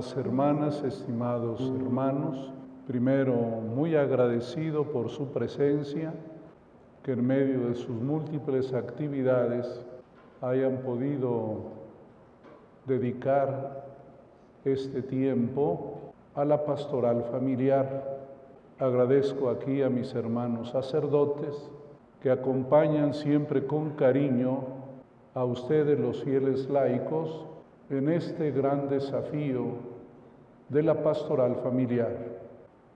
Hermanas, estimados hermanos, primero muy agradecido por su presencia, que en medio de sus múltiples actividades hayan podido dedicar este tiempo a la pastoral familiar. Agradezco aquí a mis hermanos sacerdotes que acompañan siempre con cariño a ustedes los fieles laicos en este gran desafío de la pastoral familiar.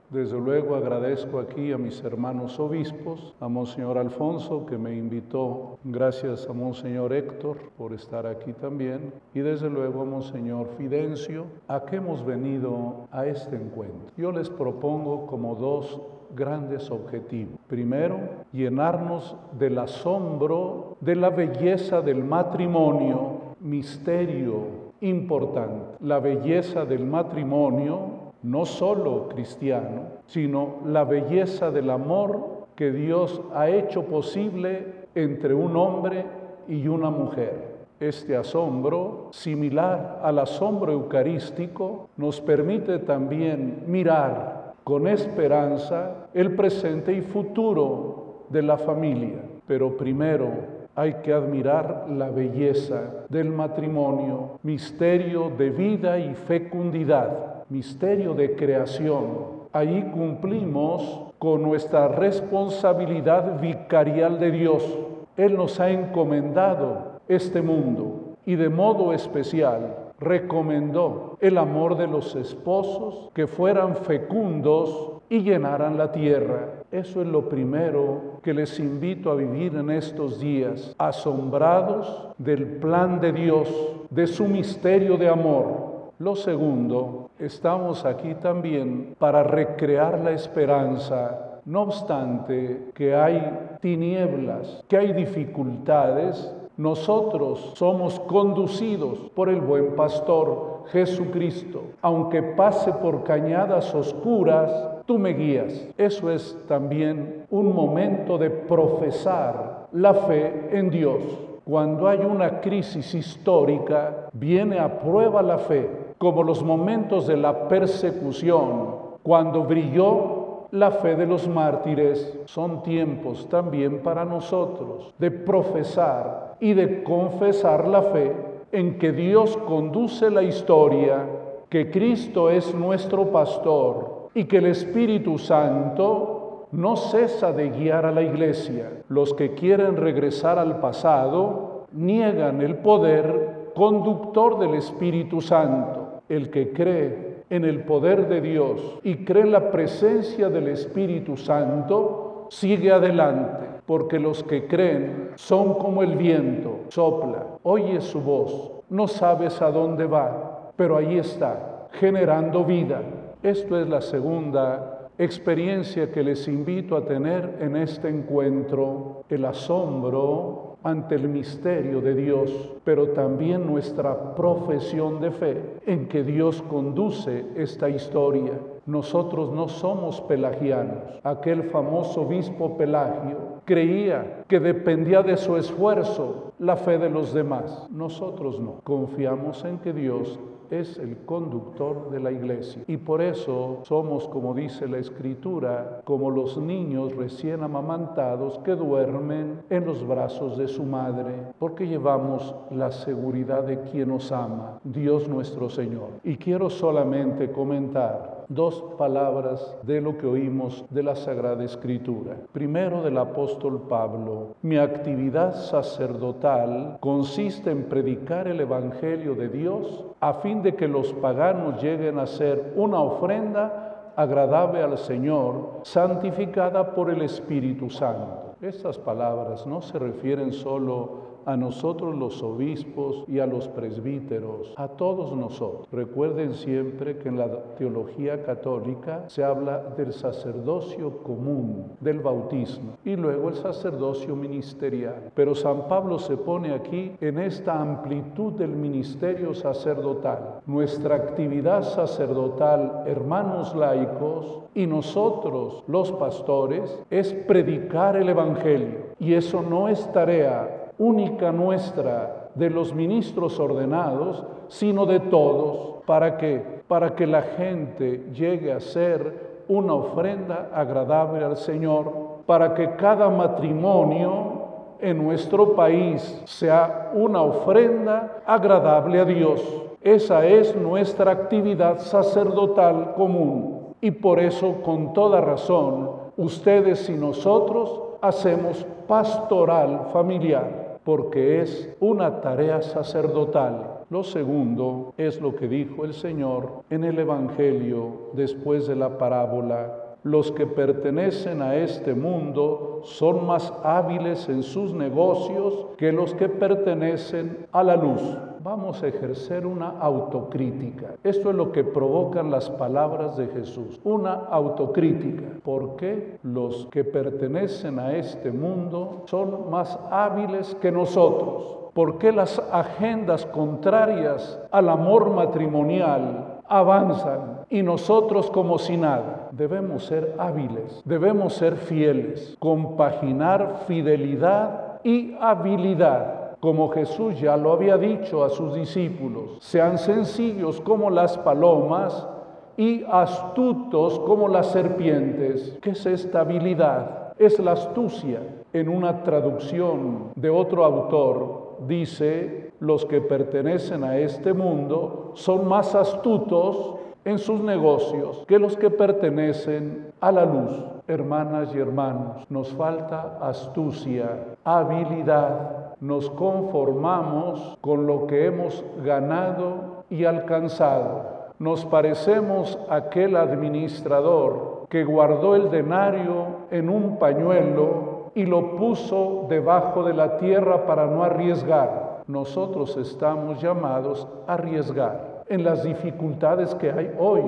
Desde luego agradezco aquí a mis hermanos obispos, a Monseñor Alfonso que me invitó, gracias a Monseñor Héctor por estar aquí también, y desde luego a Monseñor Fidencio, a que hemos venido a este encuentro. Yo les propongo como dos grandes objetivos. Primero, llenarnos del asombro de la belleza del matrimonio, misterio importante, la belleza del matrimonio no solo cristiano, sino la belleza del amor que Dios ha hecho posible entre un hombre y una mujer. Este asombro, similar al asombro eucarístico, nos permite también mirar con esperanza el presente y futuro de la familia. Pero primero hay que admirar la belleza del matrimonio, misterio de vida y fecundidad misterio de creación. Ahí cumplimos con nuestra responsabilidad vicarial de Dios. Él nos ha encomendado este mundo y de modo especial recomendó el amor de los esposos que fueran fecundos y llenaran la tierra. Eso es lo primero que les invito a vivir en estos días, asombrados del plan de Dios, de su misterio de amor. Lo segundo, estamos aquí también para recrear la esperanza, no obstante que hay tinieblas, que hay dificultades, nosotros somos conducidos por el buen pastor Jesucristo. Aunque pase por cañadas oscuras, tú me guías. Eso es también un momento de profesar la fe en Dios. Cuando hay una crisis histórica, viene a prueba la fe como los momentos de la persecución, cuando brilló la fe de los mártires, son tiempos también para nosotros de profesar y de confesar la fe en que Dios conduce la historia, que Cristo es nuestro pastor y que el Espíritu Santo no cesa de guiar a la iglesia. Los que quieren regresar al pasado niegan el poder conductor del Espíritu Santo el que cree en el poder de Dios y cree en la presencia del Espíritu Santo, sigue adelante, porque los que creen son como el viento, sopla, oye su voz, no sabes a dónde va, pero ahí está, generando vida. Esto es la segunda experiencia que les invito a tener en este encuentro, el asombro ante el misterio de Dios, pero también nuestra profesión de fe en que Dios conduce esta historia. Nosotros no somos pelagianos. Aquel famoso obispo Pelagio creía que dependía de su esfuerzo la fe de los demás. Nosotros no. Confiamos en que Dios es el conductor de la iglesia. Y por eso somos, como dice la escritura, como los niños recién amamantados que duermen en los brazos de su madre, porque llevamos la seguridad de quien nos ama, Dios nuestro Señor. Y quiero solamente comentar dos palabras de lo que oímos de la Sagrada Escritura. Primero del apóstol Pablo, mi actividad sacerdotal consiste en predicar el Evangelio de Dios a fin de que los paganos lleguen a ser una ofrenda agradable al Señor, santificada por el Espíritu Santo. Estas palabras no se refieren solo a nosotros los obispos y a los presbíteros, a todos nosotros. Recuerden siempre que en la teología católica se habla del sacerdocio común, del bautismo, y luego el sacerdocio ministerial. Pero San Pablo se pone aquí en esta amplitud del ministerio sacerdotal. Nuestra actividad sacerdotal, hermanos laicos, y nosotros los pastores, es predicar el Evangelio. Y eso no es tarea única nuestra de los ministros ordenados, sino de todos, para que para que la gente llegue a ser una ofrenda agradable al Señor, para que cada matrimonio en nuestro país sea una ofrenda agradable a Dios. Esa es nuestra actividad sacerdotal común. Y por eso con toda razón ustedes y nosotros hacemos pastoral familiar porque es una tarea sacerdotal. Lo segundo es lo que dijo el Señor en el Evangelio después de la parábola los que pertenecen a este mundo son más hábiles en sus negocios que los que pertenecen a la luz. Vamos a ejercer una autocrítica. Esto es lo que provocan las palabras de Jesús, una autocrítica. ¿Por qué los que pertenecen a este mundo son más hábiles que nosotros? ¿Por qué las agendas contrarias al amor matrimonial avanzan y nosotros como si nada. Debemos ser hábiles, debemos ser fieles, compaginar fidelidad y habilidad. Como Jesús ya lo había dicho a sus discípulos, sean sencillos como las palomas y astutos como las serpientes. ¿Qué es esta habilidad? Es la astucia. En una traducción de otro autor dice los que pertenecen a este mundo son más astutos en sus negocios que los que pertenecen a la luz. Hermanas y hermanos, nos falta astucia, habilidad. Nos conformamos con lo que hemos ganado y alcanzado. Nos parecemos a aquel administrador que guardó el denario en un pañuelo y lo puso debajo de la tierra para no arriesgar nosotros estamos llamados a arriesgar en las dificultades que hay hoy,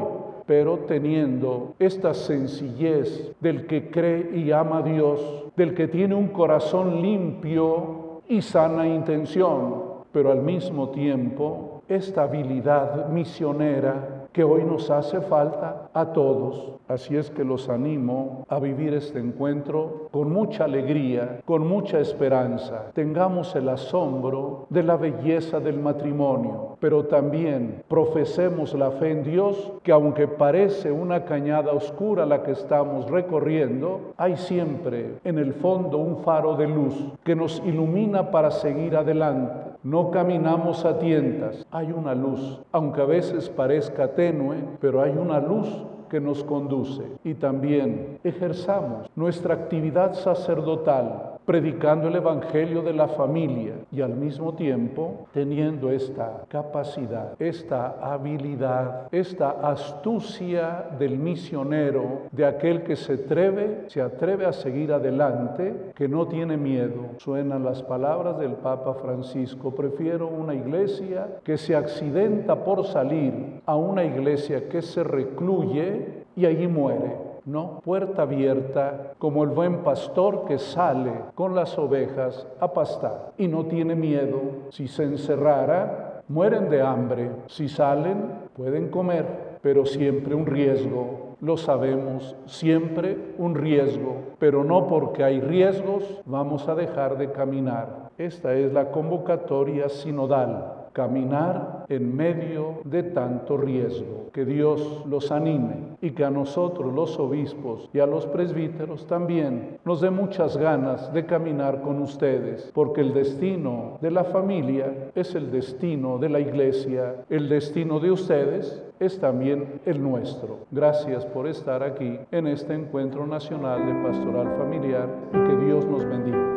pero teniendo esta sencillez del que cree y ama a Dios, del que tiene un corazón limpio y sana intención, pero al mismo tiempo esta habilidad misionera que hoy nos hace falta a todos. Así es que los animo a vivir este encuentro con mucha alegría, con mucha esperanza. Tengamos el asombro de la belleza del matrimonio, pero también profesemos la fe en Dios, que aunque parece una cañada oscura la que estamos recorriendo, hay siempre en el fondo un faro de luz que nos ilumina para seguir adelante. No caminamos a tientas, hay una luz, aunque a veces parezca tenue, pero hay una luz que nos conduce. Y también ejerzamos nuestra actividad sacerdotal predicando el Evangelio de la familia y al mismo tiempo teniendo esta capacidad, esta habilidad, esta astucia del misionero, de aquel que se atreve, se atreve a seguir adelante, que no tiene miedo. Suenan las palabras del Papa Francisco, prefiero una iglesia que se accidenta por salir a una iglesia que se recluye y allí muere no, puerta abierta como el buen pastor que sale con las ovejas a pastar y no tiene miedo. Si se encerrara, mueren de hambre. Si salen, pueden comer, pero siempre un riesgo. Lo sabemos, siempre un riesgo, pero no porque hay riesgos vamos a dejar de caminar. Esta es la convocatoria sinodal caminar en medio de tanto riesgo. Que Dios los anime y que a nosotros los obispos y a los presbíteros también nos dé muchas ganas de caminar con ustedes, porque el destino de la familia es el destino de la iglesia, el destino de ustedes es también el nuestro. Gracias por estar aquí en este encuentro nacional de pastoral familiar y que Dios nos bendiga.